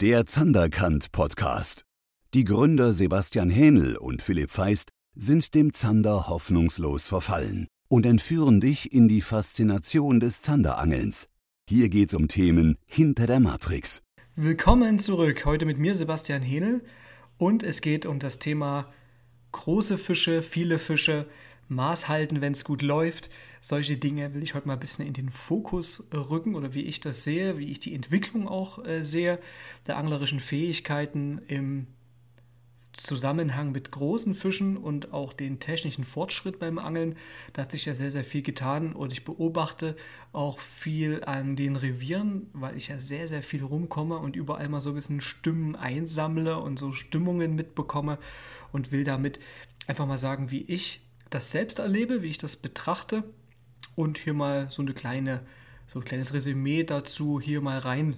Der Zanderkant Podcast. Die Gründer Sebastian Hähnel und Philipp Feist sind dem Zander hoffnungslos verfallen und entführen dich in die Faszination des Zanderangelns. Hier geht's um Themen hinter der Matrix. Willkommen zurück. Heute mit mir Sebastian Hähnel und es geht um das Thema große Fische, viele Fische, Maß halten, wenn es gut läuft. Solche Dinge will ich heute mal ein bisschen in den Fokus rücken oder wie ich das sehe, wie ich die Entwicklung auch äh, sehe, der anglerischen Fähigkeiten im Zusammenhang mit großen Fischen und auch den technischen Fortschritt beim Angeln. Da hat sich ja sehr, sehr viel getan und ich beobachte auch viel an den Revieren, weil ich ja sehr, sehr viel rumkomme und überall mal so ein bisschen Stimmen einsammle und so Stimmungen mitbekomme und will damit einfach mal sagen, wie ich das selbst erlebe, wie ich das betrachte und hier mal so eine kleine, so ein kleines Resümee dazu hier mal rein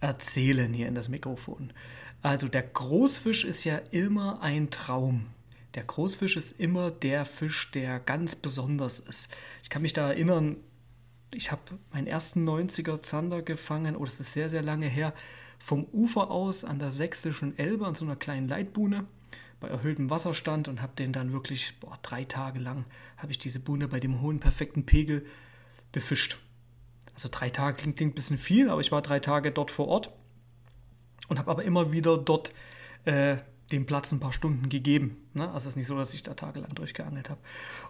erzählen hier in das Mikrofon. Also der Großfisch ist ja immer ein Traum. Der Großfisch ist immer der Fisch, der ganz besonders ist. Ich kann mich da erinnern, ich habe meinen ersten 90er Zander gefangen, oh, das ist sehr, sehr lange her, vom Ufer aus an der sächsischen Elbe an so einer kleinen Leitbuhne bei erhöhtem Wasserstand und habe den dann wirklich boah, drei Tage lang habe ich diese Buhne bei dem hohen perfekten Pegel befischt. Also drei Tage klingt, klingt ein bisschen viel, aber ich war drei Tage dort vor Ort und habe aber immer wieder dort äh, dem Platz ein paar Stunden gegeben. Ne? Also es ist nicht so, dass ich da tagelang durchgeangelt habe.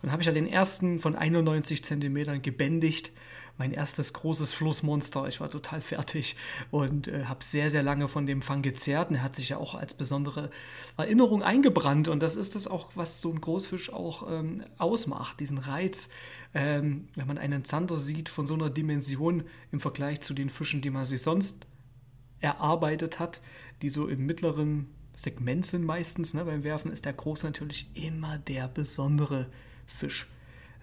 Und habe ich ja den ersten von 91 Zentimetern gebändigt. Mein erstes großes Flussmonster. Ich war total fertig und äh, habe sehr, sehr lange von dem Fang gezehrt. Und er hat sich ja auch als besondere Erinnerung eingebrannt. Und das ist das auch, was so ein Großfisch auch ähm, ausmacht. Diesen Reiz, ähm, wenn man einen Zander sieht von so einer Dimension im Vergleich zu den Fischen, die man sich sonst erarbeitet hat, die so im mittleren Segment sind meistens. Ne? Beim Werfen ist der Groß natürlich immer der besondere Fisch.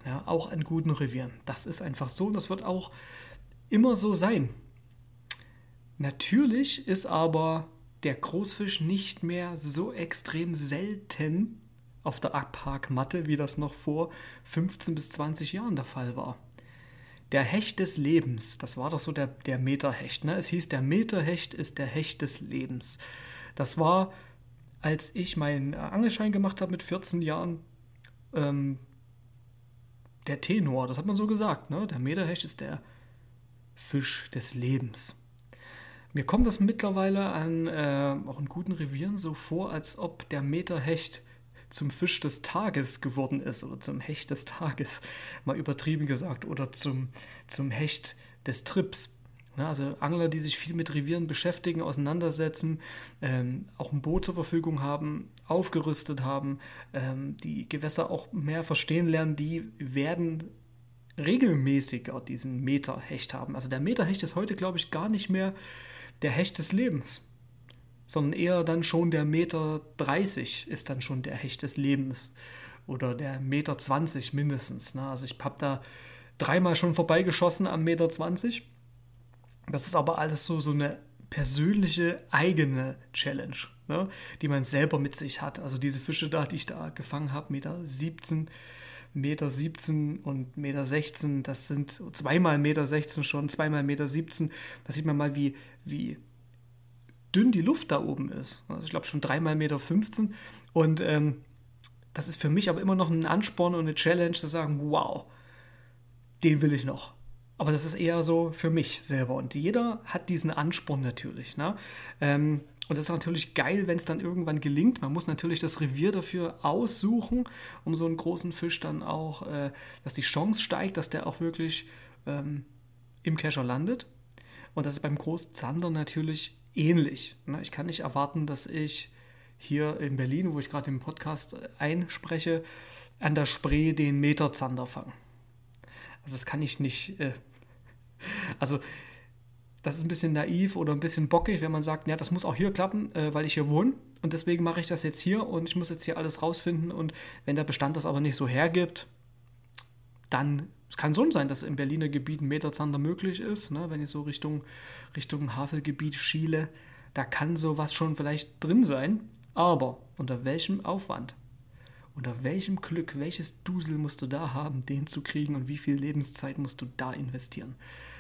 Ja, auch an guten Revieren. Das ist einfach so und das wird auch immer so sein. Natürlich ist aber der Großfisch nicht mehr so extrem selten auf der Abhakmatte, wie das noch vor 15 bis 20 Jahren der Fall war. Der Hecht des Lebens, das war doch so der, der Meterhecht. Ne? Es hieß, der Meterhecht ist der Hecht des Lebens. Das war, als ich meinen Angelschein gemacht habe mit 14 Jahren, ähm, der Tenor, das hat man so gesagt. Ne? Der Meterhecht ist der Fisch des Lebens. Mir kommt das mittlerweile an äh, auch in guten Revieren so vor, als ob der Meterhecht zum Fisch des Tages geworden ist oder zum Hecht des Tages, mal übertrieben gesagt, oder zum, zum Hecht des Trips. Ne, also Angler, die sich viel mit Revieren beschäftigen, auseinandersetzen, ähm, auch ein Boot zur Verfügung haben, aufgerüstet haben, ähm, die Gewässer auch mehr verstehen lernen, die werden regelmäßiger diesen Meterhecht haben. Also der Meterhecht ist heute, glaube ich, gar nicht mehr der Hecht des Lebens, sondern eher dann schon der Meter 30 ist dann schon der Hecht des Lebens oder der Meter 20 mindestens. Ne? Also ich habe da dreimal schon vorbeigeschossen am Meter 20 das ist aber alles so, so eine persönliche eigene Challenge, ne, die man selber mit sich hat. Also diese Fische da, die ich da gefangen habe, Meter 17, Meter 17 und Meter 16, das sind zweimal Meter 16 schon, zweimal Meter 17. Da sieht man mal, wie, wie dünn die Luft da oben ist. Also ich glaube schon dreimal Meter 15. Und ähm, das ist für mich aber immer noch ein Ansporn und eine Challenge zu sagen, wow, den will ich noch. Aber das ist eher so für mich selber. Und jeder hat diesen Ansporn natürlich. Ne? Ähm, und das ist natürlich geil, wenn es dann irgendwann gelingt. Man muss natürlich das Revier dafür aussuchen, um so einen großen Fisch dann auch, äh, dass die Chance steigt, dass der auch wirklich ähm, im Kescher landet. Und das ist beim Großzander natürlich ähnlich. Ne? Ich kann nicht erwarten, dass ich hier in Berlin, wo ich gerade den Podcast einspreche, an der Spree den Meterzander fange. Also das kann ich nicht. Äh, also das ist ein bisschen naiv oder ein bisschen bockig, wenn man sagt, ja, das muss auch hier klappen, äh, weil ich hier wohne und deswegen mache ich das jetzt hier und ich muss jetzt hier alles rausfinden und wenn der Bestand das aber nicht so hergibt, dann es kann so sein, dass im Berliner Gebiet ein Meterzander möglich ist, ne, wenn ich so Richtung, Richtung Havelgebiet schiele, da kann sowas schon vielleicht drin sein, aber unter welchem Aufwand? Unter welchem Glück, welches Dusel musst du da haben, den zu kriegen und wie viel Lebenszeit musst du da investieren?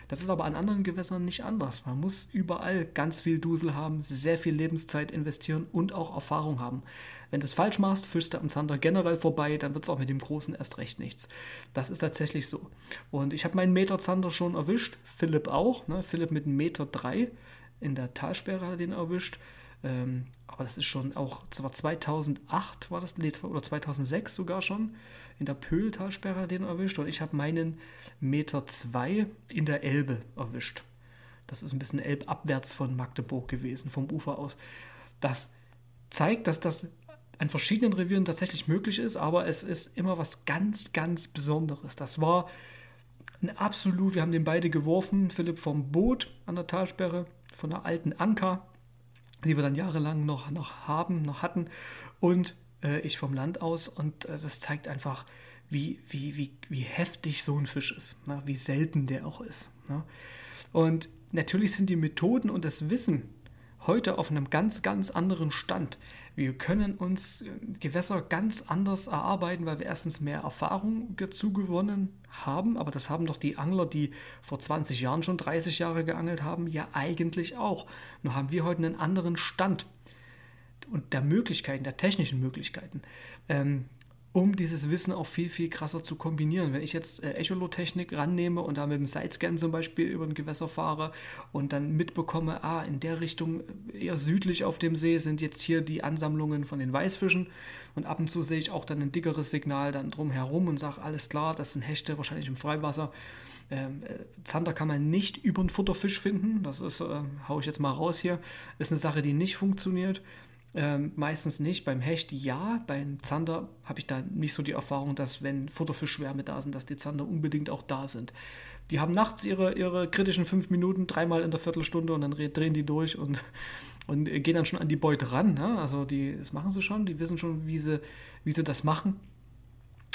Das ist aber an anderen Gewässern nicht anders. Man muss überall ganz viel Dusel haben, sehr viel Lebenszeit investieren und auch Erfahrung haben. Wenn du es falsch machst, fischst du am Zander generell vorbei, dann wird es auch mit dem Großen erst recht nichts. Das ist tatsächlich so. Und ich habe meinen Meter Zander schon erwischt, Philipp auch. Ne? Philipp mit einem Meter drei in der Talsperre hat er den erwischt. Ähm, aber das ist schon auch, zwar 2008 war das, nee, oder 2006 sogar schon, in der Pöhltalsperre den erwischt und ich habe meinen Meter 2 in der Elbe erwischt. Das ist ein bisschen elbabwärts von Magdeburg gewesen, vom Ufer aus. Das zeigt, dass das an verschiedenen Revieren tatsächlich möglich ist, aber es ist immer was ganz, ganz Besonderes. Das war ein absolut, wir haben den beide geworfen, Philipp vom Boot an der Talsperre, von der alten Anker, die wir dann jahrelang noch, noch haben, noch hatten, und äh, ich vom Land aus. Und äh, das zeigt einfach, wie, wie, wie, wie heftig so ein Fisch ist, ne? wie selten der auch ist. Ne? Und natürlich sind die Methoden und das Wissen heute auf einem ganz, ganz anderen Stand. Wir können uns äh, Gewässer ganz anders erarbeiten, weil wir erstens mehr Erfahrung dazu gewonnen haben, aber das haben doch die Angler, die vor 20 Jahren schon 30 Jahre geangelt haben, ja eigentlich auch. Nur haben wir heute einen anderen Stand und der Möglichkeiten, der technischen Möglichkeiten. Ähm, um dieses Wissen auch viel, viel krasser zu kombinieren. Wenn ich jetzt äh, Echolotechnik rannehme und da mit dem Sidescan zum Beispiel über ein Gewässer fahre und dann mitbekomme, ah, in der Richtung äh, eher südlich auf dem See sind jetzt hier die Ansammlungen von den Weißfischen und ab und zu sehe ich auch dann ein dickeres Signal dann drumherum und sage, alles klar, das sind Hechte, wahrscheinlich im Freiwasser. Ähm, äh, Zander kann man nicht über einen Futterfisch finden, das ist, äh, haue ich jetzt mal raus hier, ist eine Sache, die nicht funktioniert. Ähm, meistens nicht. Beim Hecht ja. Beim Zander habe ich da nicht so die Erfahrung, dass wenn Futterfischschwärme da sind, dass die Zander unbedingt auch da sind. Die haben nachts ihre, ihre kritischen fünf Minuten, dreimal in der Viertelstunde und dann drehen die durch und, und gehen dann schon an die Beute ran. Ne? Also die, das machen sie schon, die wissen schon, wie sie, wie sie das machen.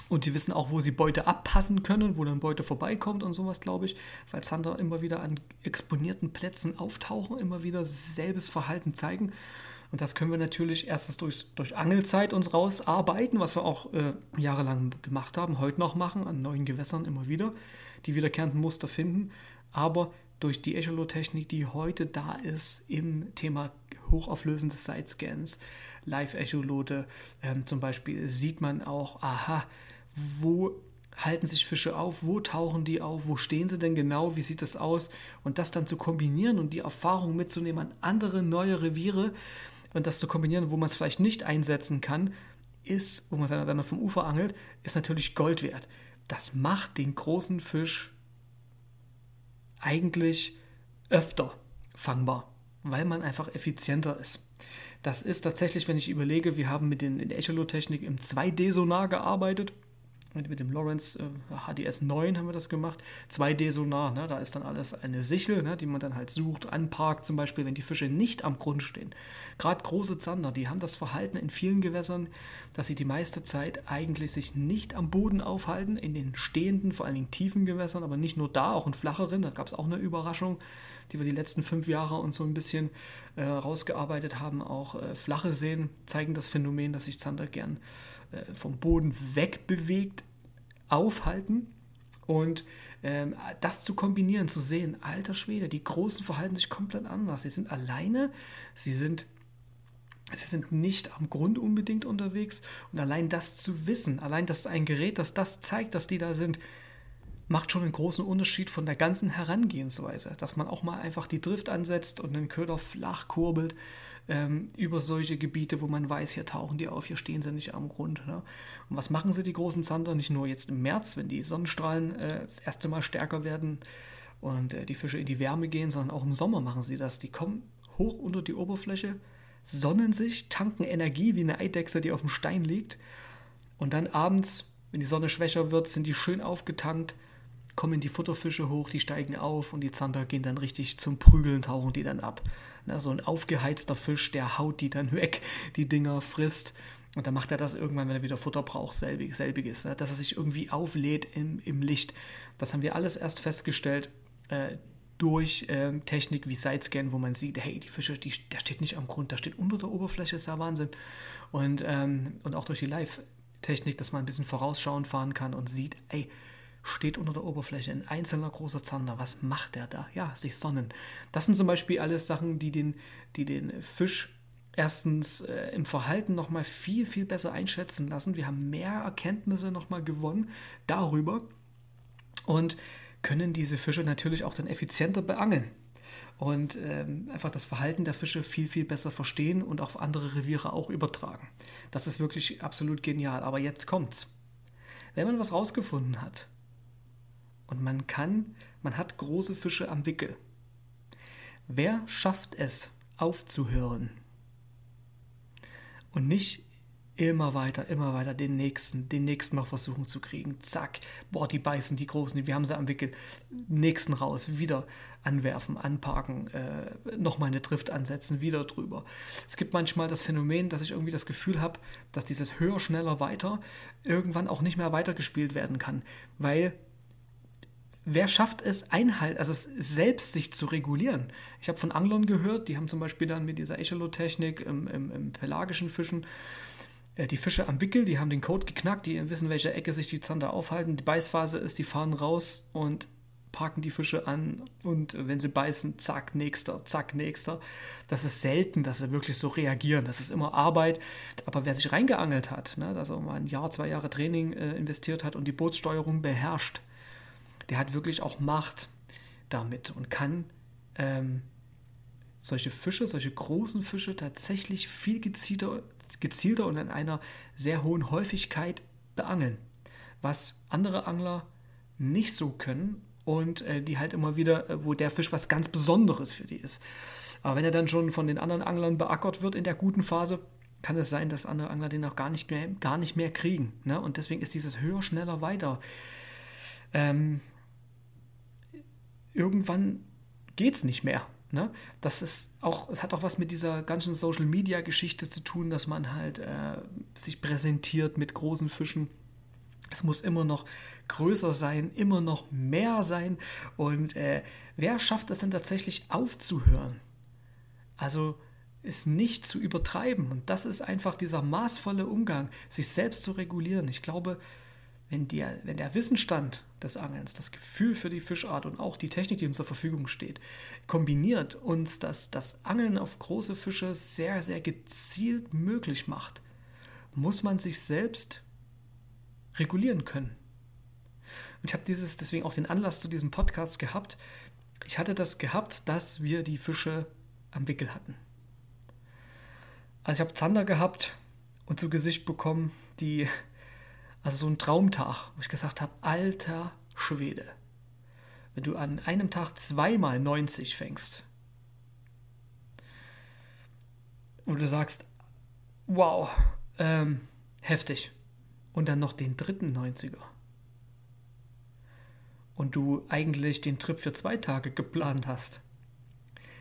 Und die wissen auch, wo sie Beute abpassen können, wo dann Beute vorbeikommt und sowas, glaube ich. Weil Zander immer wieder an exponierten Plätzen auftauchen, immer wieder selbes Verhalten zeigen. Und das können wir natürlich erstens durch, durch Angelzeit uns rausarbeiten, was wir auch äh, jahrelang gemacht haben, heute noch machen, an neuen Gewässern immer wieder, die wiederkehrenden Muster finden. Aber durch die Echolotechnik, die heute da ist im Thema hochauflösende Sidescans, Live-Echolote ähm, zum Beispiel, sieht man auch, aha, wo halten sich Fische auf, wo tauchen die auf, wo stehen sie denn genau, wie sieht das aus und das dann zu kombinieren und die Erfahrung mitzunehmen an andere neue Reviere, und das zu kombinieren, wo man es vielleicht nicht einsetzen kann, ist, man, wenn man vom Ufer angelt, ist natürlich Gold wert. Das macht den großen Fisch eigentlich öfter fangbar, weil man einfach effizienter ist. Das ist tatsächlich, wenn ich überlege, wir haben mit den, der Echolotechnik im 2D-Sonar gearbeitet mit dem Lawrence äh, HDS 9 haben wir das gemacht. 2D-Sonar, ne? da ist dann alles eine Sichel, ne? die man dann halt sucht, anparkt, zum Beispiel, wenn die Fische nicht am Grund stehen. Gerade große Zander, die haben das Verhalten in vielen Gewässern, dass sie die meiste Zeit eigentlich sich nicht am Boden aufhalten, in den stehenden, vor allen Dingen tiefen Gewässern, aber nicht nur da, auch in flacheren. Da gab es auch eine Überraschung, die wir die letzten fünf Jahre uns so ein bisschen äh, rausgearbeitet haben. Auch äh, flache Seen zeigen das Phänomen, dass sich Zander gern äh, vom Boden wegbewegt aufhalten. Und ähm, das zu kombinieren, zu sehen, alter Schwede, die Großen verhalten sich komplett anders. Sie sind alleine, sie sind, sie sind nicht am Grund unbedingt unterwegs. Und allein das zu wissen, allein das ein Gerät, das das zeigt, dass die da sind, macht schon einen großen Unterschied von der ganzen Herangehensweise. Dass man auch mal einfach die Drift ansetzt und den Köder flach kurbelt ähm, über solche Gebiete, wo man weiß, hier tauchen die auf, hier stehen sie nicht am Grund. Ne? Und was machen sie, die großen Zander? Nicht nur jetzt im März, wenn die Sonnenstrahlen äh, das erste Mal stärker werden und äh, die Fische in die Wärme gehen, sondern auch im Sommer machen sie das. Die kommen hoch unter die Oberfläche, sonnen sich, tanken Energie wie eine Eidechse, die auf dem Stein liegt. Und dann abends, wenn die Sonne schwächer wird, sind die schön aufgetankt, kommen die Futterfische hoch, die steigen auf und die Zander gehen dann richtig zum Prügeln, tauchen die dann ab. Na, so ein aufgeheizter Fisch, der haut die dann weg, die Dinger frisst. Und dann macht er das irgendwann, wenn er wieder Futter braucht, selbig, selbiges. Ne? Dass er sich irgendwie auflädt im, im Licht. Das haben wir alles erst festgestellt äh, durch äh, Technik wie Sidescan, wo man sieht, hey, die Fische, die, der steht nicht am Grund, der steht unter der Oberfläche, ist ja Wahnsinn. Und, ähm, und auch durch die Live-Technik, dass man ein bisschen vorausschauen fahren kann und sieht, ey, steht unter der Oberfläche, ein einzelner großer Zander. Was macht der da? Ja, sich sonnen. Das sind zum Beispiel alles Sachen, die den, die den Fisch erstens äh, im Verhalten nochmal viel, viel besser einschätzen lassen. Wir haben mehr Erkenntnisse nochmal gewonnen darüber und können diese Fische natürlich auch dann effizienter beangeln und ähm, einfach das Verhalten der Fische viel, viel besser verstehen und auf andere Reviere auch übertragen. Das ist wirklich absolut genial. Aber jetzt kommt's. Wenn man was rausgefunden hat und man kann, man hat große Fische am Wickel, wer schafft es aufzuhören und nicht immer weiter, immer weiter den nächsten, den nächsten noch versuchen zu kriegen. Zack, boah, die beißen, die Großen, wir haben sie am Wickel. Nächsten raus, wieder anwerfen, anparken, äh, nochmal eine Drift ansetzen, wieder drüber. Es gibt manchmal das Phänomen, dass ich irgendwie das Gefühl habe, dass dieses höher, schneller, weiter irgendwann auch nicht mehr weitergespielt werden kann, weil wer schafft es, Einhalt, also es selbst sich zu regulieren? Ich habe von Anglern gehört, die haben zum Beispiel dann mit dieser Echolot-Technik im, im, im pelagischen Fischen äh, die Fische am Wickel, die haben den Code geknackt, die wissen, welche Ecke sich die Zander aufhalten. Die Beißphase ist, die fahren raus und parken die Fische an und wenn sie beißen, zack, nächster, zack, nächster. Das ist selten, dass sie wirklich so reagieren. Das ist immer Arbeit. Aber wer sich reingeangelt hat, ne, dass er mal ein Jahr, zwei Jahre Training äh, investiert hat und die Bootssteuerung beherrscht, der hat wirklich auch Macht damit und kann ähm, solche Fische, solche großen Fische tatsächlich viel gezielter, gezielter und in einer sehr hohen Häufigkeit beangeln, was andere Angler nicht so können und äh, die halt immer wieder, äh, wo der Fisch was ganz Besonderes für die ist. Aber wenn er dann schon von den anderen Anglern beackert wird in der guten Phase, kann es sein, dass andere Angler den auch gar nicht mehr, gar nicht mehr kriegen. Ne? Und deswegen ist dieses höher, schneller, weiter. Ähm, irgendwann geht es nicht mehr. Ne? Das ist auch, es hat auch was mit dieser ganzen Social Media Geschichte zu tun, dass man halt äh, sich präsentiert mit großen Fischen. Es muss immer noch größer sein, immer noch mehr sein. Und äh, wer schafft es denn tatsächlich aufzuhören? Also es nicht zu übertreiben. Und das ist einfach dieser maßvolle Umgang, sich selbst zu regulieren. Ich glaube, wenn der, wenn der Wissensstand des Angelns, das Gefühl für die Fischart und auch die Technik, die uns zur Verfügung steht, kombiniert uns das, das Angeln auf große Fische sehr, sehr gezielt möglich macht, muss man sich selbst regulieren können. Und ich habe dieses, deswegen auch den Anlass zu diesem Podcast gehabt. Ich hatte das gehabt, dass wir die Fische am Wickel hatten. Also ich habe Zander gehabt und zu Gesicht bekommen, die also so ein Traumtag, wo ich gesagt habe, alter Schwede, wenn du an einem Tag zweimal 90 fängst und du sagst, wow, ähm, heftig, und dann noch den dritten 90er und du eigentlich den Trip für zwei Tage geplant hast,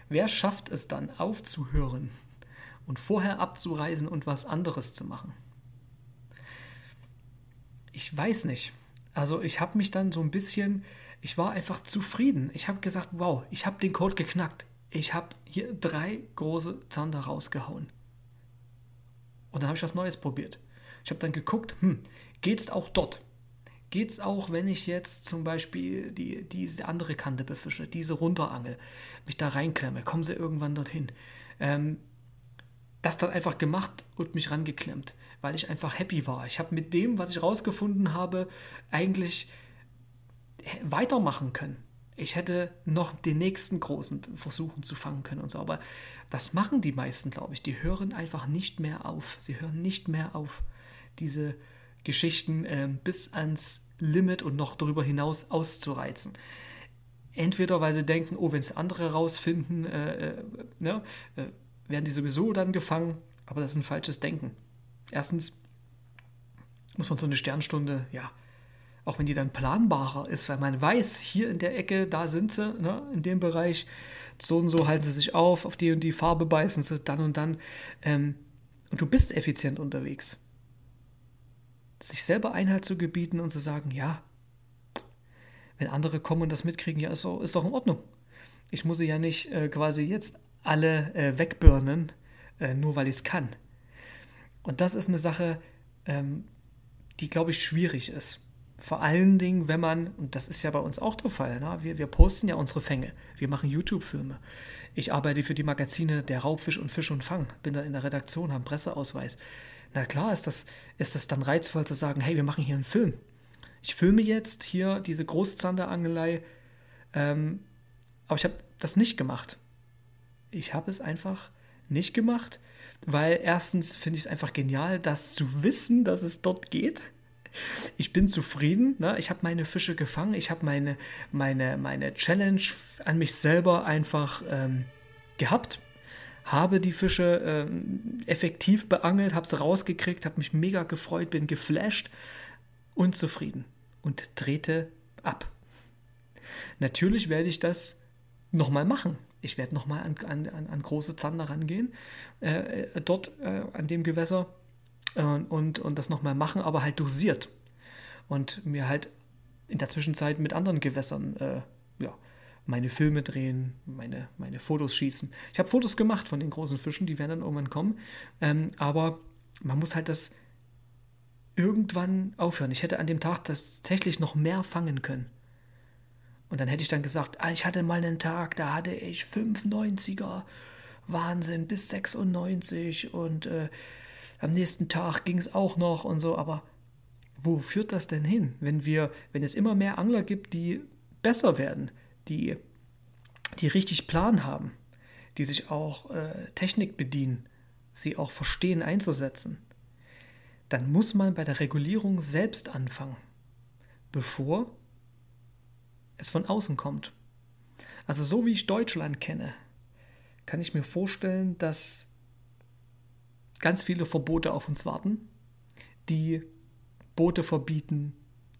wer schafft es dann aufzuhören und vorher abzureisen und was anderes zu machen? Ich weiß nicht. Also ich habe mich dann so ein bisschen, ich war einfach zufrieden. Ich habe gesagt, wow, ich habe den Code geknackt. Ich habe hier drei große Zander rausgehauen. Und dann habe ich was Neues probiert. Ich habe dann geguckt, hm, geht's auch dort? Geht's auch, wenn ich jetzt zum Beispiel die, diese andere Kante befische, diese runterangel, mich da reinklemme, kommen sie irgendwann dorthin? Ähm, das dann einfach gemacht und mich rangeklemmt weil ich einfach happy war. Ich habe mit dem, was ich rausgefunden habe, eigentlich weitermachen können. Ich hätte noch den nächsten großen versuchen zu fangen können und so. Aber das machen die meisten, glaube ich. Die hören einfach nicht mehr auf. Sie hören nicht mehr auf, diese Geschichten äh, bis ans Limit und noch darüber hinaus auszureizen. Entweder weil sie denken, oh, wenn es andere rausfinden, äh, äh, ne, äh, werden die sowieso dann gefangen. Aber das ist ein falsches Denken. Erstens muss man so eine Sternstunde, ja, auch wenn die dann planbarer ist, weil man weiß, hier in der Ecke, da sind sie, ne, in dem Bereich, so und so halten sie sich auf, auf die und die Farbe beißen sie, dann und dann. Ähm, und du bist effizient unterwegs. Sich selber Einhalt zu gebieten und zu sagen, ja, wenn andere kommen und das mitkriegen, ja, ist, doch, ist doch in Ordnung. Ich muss sie ja nicht äh, quasi jetzt alle äh, wegbirnen, äh, nur weil ich es kann. Und das ist eine Sache, ähm, die, glaube ich, schwierig ist Vor allen Dingen, wenn man, und das ist ja bei uns auch der Fall, ne? wir, wir posten ja unsere Fänge, wir machen YouTube-Filme. Ich arbeite für die Magazine Der Raubfisch und Fisch und Fang, bin da in der Redaktion, habe Presseausweis. Na klar ist das, ist das dann reizvoll zu sagen, hey, wir machen hier einen Film. Ich filme jetzt hier diese Großzanderangelei, ähm, aber ich habe das nicht gemacht. Ich habe es einfach nicht gemacht, weil erstens finde ich es einfach genial, das zu wissen, dass es dort geht ich bin zufrieden. Ne? Ich habe meine Fische gefangen. Ich habe meine, meine, meine Challenge an mich selber einfach ähm, gehabt. Habe die Fische ähm, effektiv beangelt, habe sie rausgekriegt, habe mich mega gefreut, bin geflasht und zufrieden und drehte ab. Natürlich werde ich das nochmal machen. Ich werde nochmal an, an, an große Zander rangehen, äh, äh, dort äh, an dem Gewässer und, und das nochmal machen, aber halt dosiert. Und mir halt in der Zwischenzeit mit anderen Gewässern äh, ja, meine Filme drehen, meine, meine Fotos schießen. Ich habe Fotos gemacht von den großen Fischen, die werden dann irgendwann kommen. Ähm, aber man muss halt das irgendwann aufhören. Ich hätte an dem Tag tatsächlich noch mehr fangen können. Und dann hätte ich dann gesagt, ah, ich hatte mal einen Tag, da hatte ich 95er, Wahnsinn, bis 96 und äh, am nächsten Tag ging es auch noch und so, aber wo führt das denn hin, wenn wir, wenn es immer mehr Angler gibt, die besser werden, die, die richtig Plan haben, die sich auch äh, Technik bedienen, sie auch verstehen einzusetzen, dann muss man bei der Regulierung selbst anfangen, bevor es von außen kommt. Also so wie ich Deutschland kenne, kann ich mir vorstellen, dass ganz viele Verbote auf uns warten, die Boote verbieten,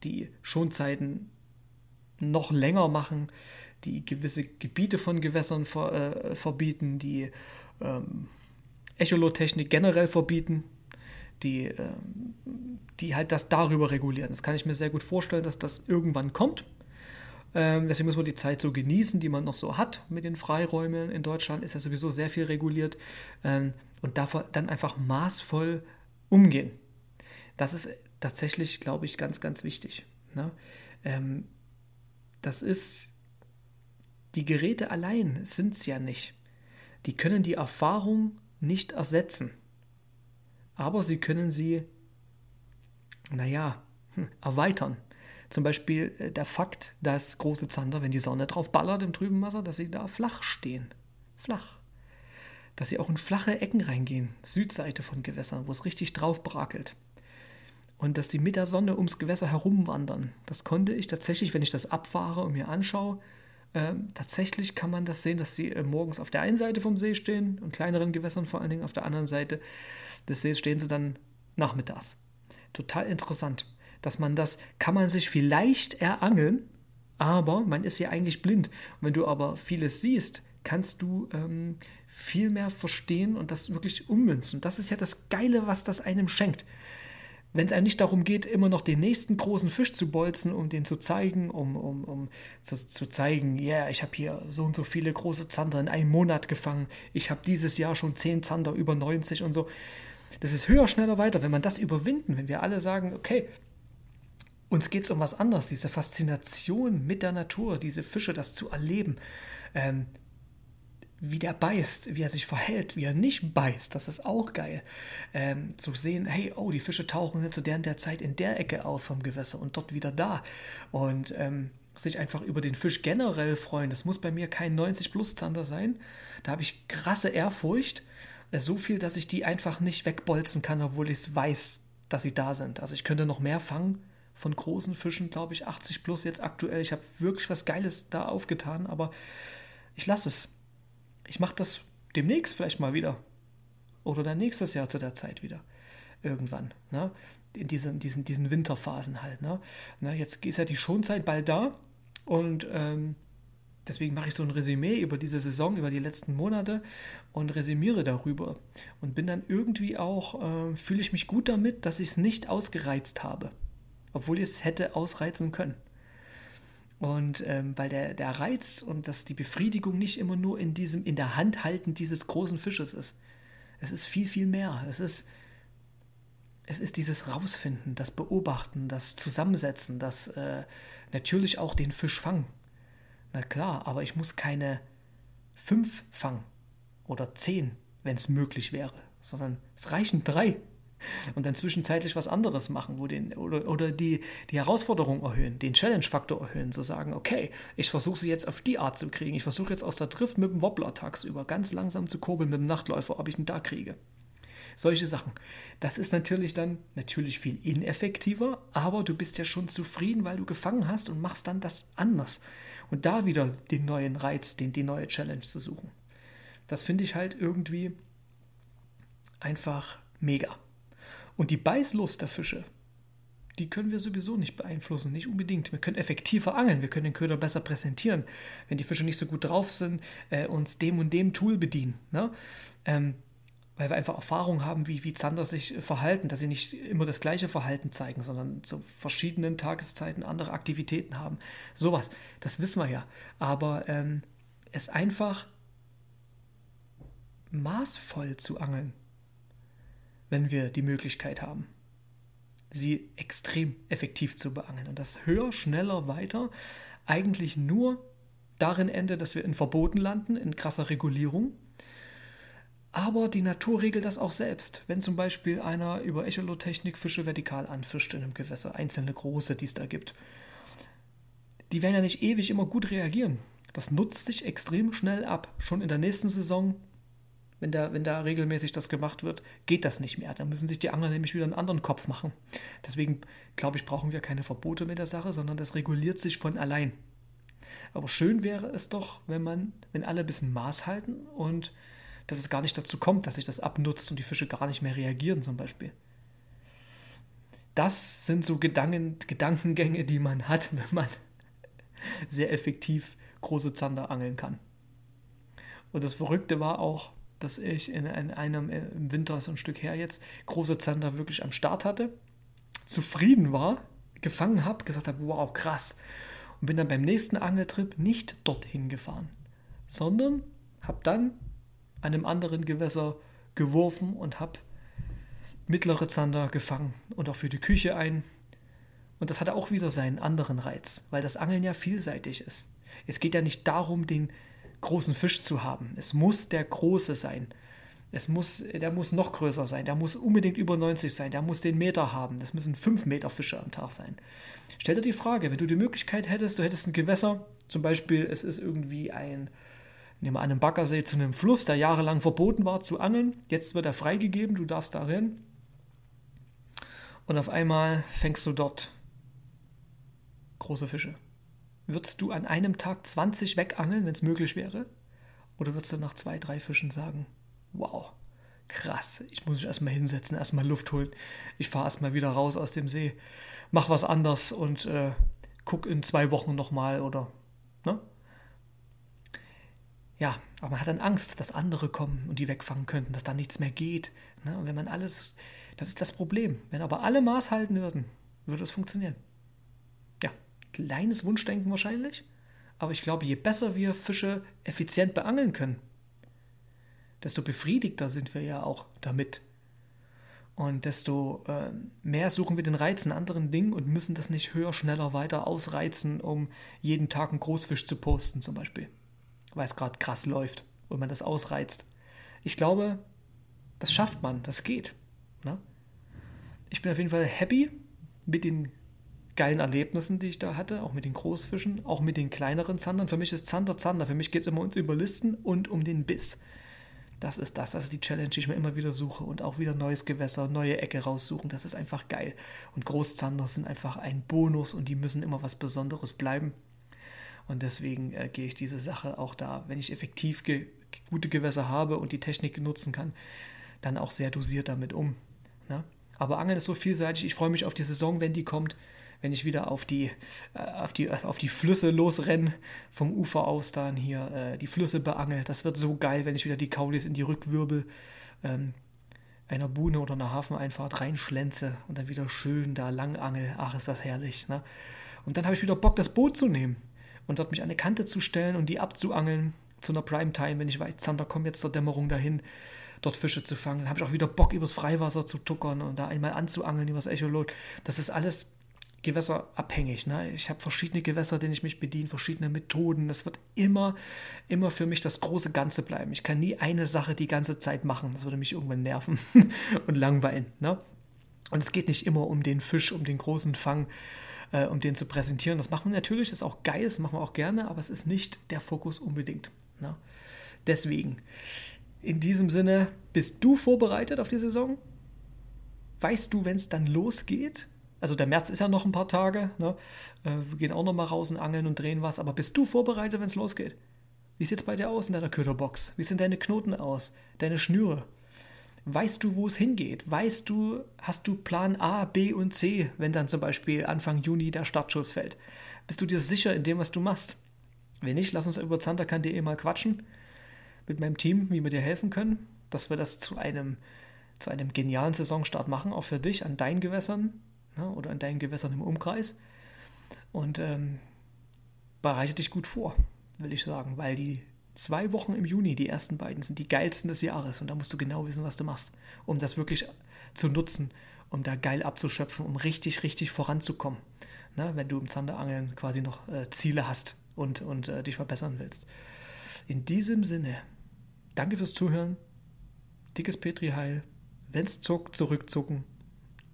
die Schonzeiten noch länger machen, die gewisse Gebiete von Gewässern ver, äh, verbieten, die ähm, Echolotechnik generell verbieten, die, ähm, die halt das darüber regulieren. Das kann ich mir sehr gut vorstellen, dass das irgendwann kommt. Ähm, deswegen muss man die Zeit so genießen, die man noch so hat mit den Freiräumen. In Deutschland ist ja sowieso sehr viel reguliert ähm, und davor dann einfach maßvoll umgehen. Das ist tatsächlich, glaube ich, ganz, ganz wichtig. Ne? Ähm, das ist, die Geräte allein sind es ja nicht. Die können die Erfahrung nicht ersetzen. Aber sie können sie, naja, hm, erweitern. Zum Beispiel äh, der Fakt, dass große Zander, wenn die Sonne drauf ballert im trüben Wasser, dass sie da flach stehen. Flach. Dass sie auch in flache Ecken reingehen, Südseite von Gewässern, wo es richtig drauf brakelt. Und dass sie mit der Sonne ums Gewässer herumwandern. Das konnte ich tatsächlich, wenn ich das abfahre und mir anschaue, äh, tatsächlich kann man das sehen, dass sie äh, morgens auf der einen Seite vom See stehen und kleineren Gewässern vor allen Dingen auf der anderen Seite des Sees stehen sie dann nachmittags. Total interessant dass man das, kann man sich vielleicht erangeln, aber man ist ja eigentlich blind. Und wenn du aber vieles siehst, kannst du ähm, viel mehr verstehen und das wirklich ummünzen. Das ist ja das Geile, was das einem schenkt. Wenn es einem nicht darum geht, immer noch den nächsten großen Fisch zu bolzen, um den zu zeigen, um, um, um zu, zu zeigen, ja, yeah, ich habe hier so und so viele große Zander in einem Monat gefangen, ich habe dieses Jahr schon 10 Zander über 90 und so. Das ist höher, schneller, weiter. Wenn man das überwinden, wenn wir alle sagen, okay, uns geht es um was anderes, diese Faszination mit der Natur, diese Fische, das zu erleben, ähm, wie der beißt, wie er sich verhält, wie er nicht beißt, das ist auch geil. Ähm, zu sehen, hey, oh, die Fische tauchen zu der der Zeit in der Ecke auf vom Gewässer und dort wieder da. Und ähm, sich einfach über den Fisch generell freuen. Das muss bei mir kein 90-Plus-Zander sein. Da habe ich krasse Ehrfurcht. Äh, so viel, dass ich die einfach nicht wegbolzen kann, obwohl ich weiß, dass sie da sind. Also ich könnte noch mehr fangen, von großen Fischen, glaube ich, 80 plus jetzt aktuell. Ich habe wirklich was Geiles da aufgetan, aber ich lasse es. Ich mache das demnächst vielleicht mal wieder. Oder dann nächstes Jahr zu der Zeit wieder. Irgendwann. Ne? In diesen, diesen, diesen Winterphasen halt. Ne? Na, jetzt ist ja die Schonzeit bald da. Und ähm, deswegen mache ich so ein Resümee über diese Saison, über die letzten Monate und resümiere darüber. Und bin dann irgendwie auch, äh, fühle ich mich gut damit, dass ich es nicht ausgereizt habe obwohl ich es hätte ausreizen können. Und ähm, weil der, der Reiz und das, die Befriedigung nicht immer nur in diesem, in der Hand halten dieses großen Fisches ist. Es ist viel, viel mehr. Es ist, es ist dieses Rausfinden, das Beobachten, das Zusammensetzen, das äh, natürlich auch den Fisch fangen. Na klar, aber ich muss keine fünf fangen oder zehn, wenn es möglich wäre, sondern es reichen drei und dann zwischenzeitlich was anderes machen wo den, oder, oder die, die Herausforderung erhöhen, den Challenge-Faktor erhöhen, zu sagen, okay, ich versuche sie jetzt auf die Art zu kriegen. Ich versuche jetzt aus der Drift mit dem Wobbler tagsüber ganz langsam zu kurbeln mit dem Nachtläufer, ob ich ihn da kriege. Solche Sachen. Das ist natürlich dann natürlich viel ineffektiver, aber du bist ja schon zufrieden, weil du gefangen hast und machst dann das anders. Und da wieder den neuen Reiz, den, die neue Challenge zu suchen. Das finde ich halt irgendwie einfach mega. Und die Beißlust der Fische, die können wir sowieso nicht beeinflussen, nicht unbedingt. Wir können effektiver angeln, wir können den Köder besser präsentieren, wenn die Fische nicht so gut drauf sind, äh, uns dem und dem Tool bedienen. Ne? Ähm, weil wir einfach Erfahrung haben, wie, wie Zander sich verhalten, dass sie nicht immer das gleiche Verhalten zeigen, sondern zu verschiedenen Tageszeiten andere Aktivitäten haben. Sowas, das wissen wir ja. Aber ähm, es einfach maßvoll zu angeln, wenn wir die Möglichkeit haben, sie extrem effektiv zu beangeln. Und das höher, schneller, weiter eigentlich nur darin endet, dass wir in Verboten landen, in krasser Regulierung. Aber die Natur regelt das auch selbst. Wenn zum Beispiel einer über Echolotechnik Fische vertikal anfischt in einem Gewässer, einzelne große, die es da gibt, die werden ja nicht ewig immer gut reagieren. Das nutzt sich extrem schnell ab. Schon in der nächsten Saison wenn da, wenn da regelmäßig das gemacht wird, geht das nicht mehr. Da müssen sich die Angler nämlich wieder einen anderen Kopf machen. Deswegen, glaube ich, brauchen wir keine Verbote mit der Sache, sondern das reguliert sich von allein. Aber schön wäre es doch, wenn man, wenn alle ein bisschen Maß halten und dass es gar nicht dazu kommt, dass sich das abnutzt und die Fische gar nicht mehr reagieren, zum Beispiel. Das sind so Gedanken, Gedankengänge, die man hat, wenn man sehr effektiv große Zander angeln kann. Und das Verrückte war auch, dass ich in, in einem äh, im Winter so ein Stück her jetzt große Zander wirklich am Start hatte, zufrieden war, gefangen habe, gesagt habe, wow, krass. Und bin dann beim nächsten Angeltrip nicht dorthin gefahren, sondern habe dann an einem anderen Gewässer geworfen und habe mittlere Zander gefangen und auch für die Küche ein. Und das hatte auch wieder seinen anderen Reiz, weil das Angeln ja vielseitig ist. Es geht ja nicht darum, den großen Fisch zu haben. Es muss der große sein. Es muss, der muss noch größer sein. Der muss unbedingt über 90 sein. Der muss den Meter haben. Das müssen 5 Meter Fische am Tag sein. Stell dir die Frage, wenn du die Möglichkeit hättest, du hättest ein Gewässer, zum Beispiel, es ist irgendwie ein, nehmen wir an einem Baggersee zu einem Fluss, der jahrelang verboten war zu angeln. Jetzt wird er freigegeben, du darfst da rein. Und auf einmal fängst du dort große Fische. Würdest du an einem Tag 20 wegangeln, wenn es möglich wäre? Oder würdest du nach zwei, drei Fischen sagen, wow, krass, ich muss mich erstmal hinsetzen, erstmal Luft holen, ich fahre erstmal wieder raus aus dem See, mach was anders und äh, guck in zwei Wochen nochmal oder, ne? Ja, aber man hat dann Angst, dass andere kommen und die wegfangen könnten, dass da nichts mehr geht. Ne? Und wenn man alles, das ist das Problem. Wenn aber alle Maß halten würden, würde es funktionieren kleines Wunschdenken wahrscheinlich. Aber ich glaube, je besser wir Fische effizient beangeln können, desto befriedigter sind wir ja auch damit. Und desto äh, mehr suchen wir den Reiz in anderen Dingen und müssen das nicht höher, schneller, weiter ausreizen, um jeden Tag einen Großfisch zu posten, zum Beispiel. Weil es gerade krass läuft und man das ausreizt. Ich glaube, das schafft man, das geht. Ne? Ich bin auf jeden Fall happy mit den geilen Erlebnissen, die ich da hatte, auch mit den Großfischen, auch mit den kleineren Zandern. Für mich ist Zander Zander. Für mich geht es immer uns über Listen und um den Biss. Das ist das, das ist die Challenge, die ich mir immer wieder suche und auch wieder neues Gewässer, neue Ecke raussuchen. Das ist einfach geil. Und Großzander sind einfach ein Bonus und die müssen immer was Besonderes bleiben. Und deswegen äh, gehe ich diese Sache auch da, wenn ich effektiv ge gute Gewässer habe und die Technik nutzen kann, dann auch sehr dosiert damit um. Ne? Aber Angeln ist so vielseitig. Ich freue mich auf die Saison, wenn die kommt wenn ich wieder auf die, äh, auf die, auf die Flüsse losrenne, vom Ufer aus dann hier äh, die Flüsse beangel. Das wird so geil, wenn ich wieder die Kaulis in die Rückwirbel ähm, einer Buhne oder einer Hafeneinfahrt reinschlenze und dann wieder schön da lang angel. Ach, ist das herrlich. Ne? Und dann habe ich wieder Bock, das Boot zu nehmen und dort mich an eine Kante zu stellen und die abzuangeln zu einer Primetime, wenn ich weiß, Zander kommt jetzt zur Dämmerung dahin. dort Fische zu fangen. Dann habe ich auch wieder Bock, übers Freiwasser zu tuckern und da einmal anzuangeln übers Echolot. Das ist alles gewässerabhängig. Ne? Ich habe verschiedene Gewässer, denen ich mich bediene, verschiedene Methoden. Das wird immer, immer für mich das große Ganze bleiben. Ich kann nie eine Sache die ganze Zeit machen. Das würde mich irgendwann nerven und langweilen. Ne? Und es geht nicht immer um den Fisch, um den großen Fang, äh, um den zu präsentieren. Das machen wir natürlich, das ist auch geil, das machen wir auch gerne, aber es ist nicht der Fokus unbedingt. Ne? Deswegen, in diesem Sinne, bist du vorbereitet auf die Saison? Weißt du, wenn es dann losgeht? Also der März ist ja noch ein paar Tage. Ne? Äh, wir gehen auch noch mal raus und angeln und drehen was. Aber bist du vorbereitet, wenn es losgeht? Wie sieht es bei dir aus in deiner Köderbox? Wie sehen deine Knoten aus? Deine Schnüre? Weißt du, wo es hingeht? Weißt du, hast du Plan A, B und C, wenn dann zum Beispiel Anfang Juni der Startschuss fällt? Bist du dir sicher in dem, was du machst? Wenn nicht, lass uns über zanderkan.de mal quatschen mit meinem Team, wie wir dir helfen können, dass wir das zu einem, zu einem genialen Saisonstart machen, auch für dich an deinen Gewässern ne, oder an deinen Gewässern im Umkreis. Und ähm, bereite dich gut vor, will ich sagen, weil die zwei Wochen im Juni, die ersten beiden, sind die geilsten des Jahres und da musst du genau wissen, was du machst, um das wirklich zu nutzen, um da geil abzuschöpfen, um richtig, richtig voranzukommen, ne, wenn du im Zanderangeln quasi noch äh, Ziele hast und, und äh, dich verbessern willst. In diesem Sinne, danke fürs Zuhören, dickes Petri Heil, wenn's zuckt, zurückzucken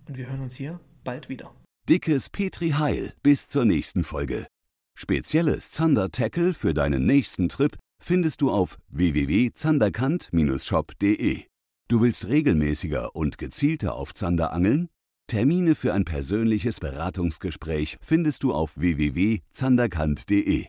und wir hören uns hier bald wieder. Dickes Petri Heil, bis zur nächsten Folge. Spezielles Zander-Tackle für deinen nächsten Trip findest du auf www.zanderkant-shop.de. Du willst regelmäßiger und gezielter auf Zander angeln? Termine für ein persönliches Beratungsgespräch findest du auf www.zanderkant.de.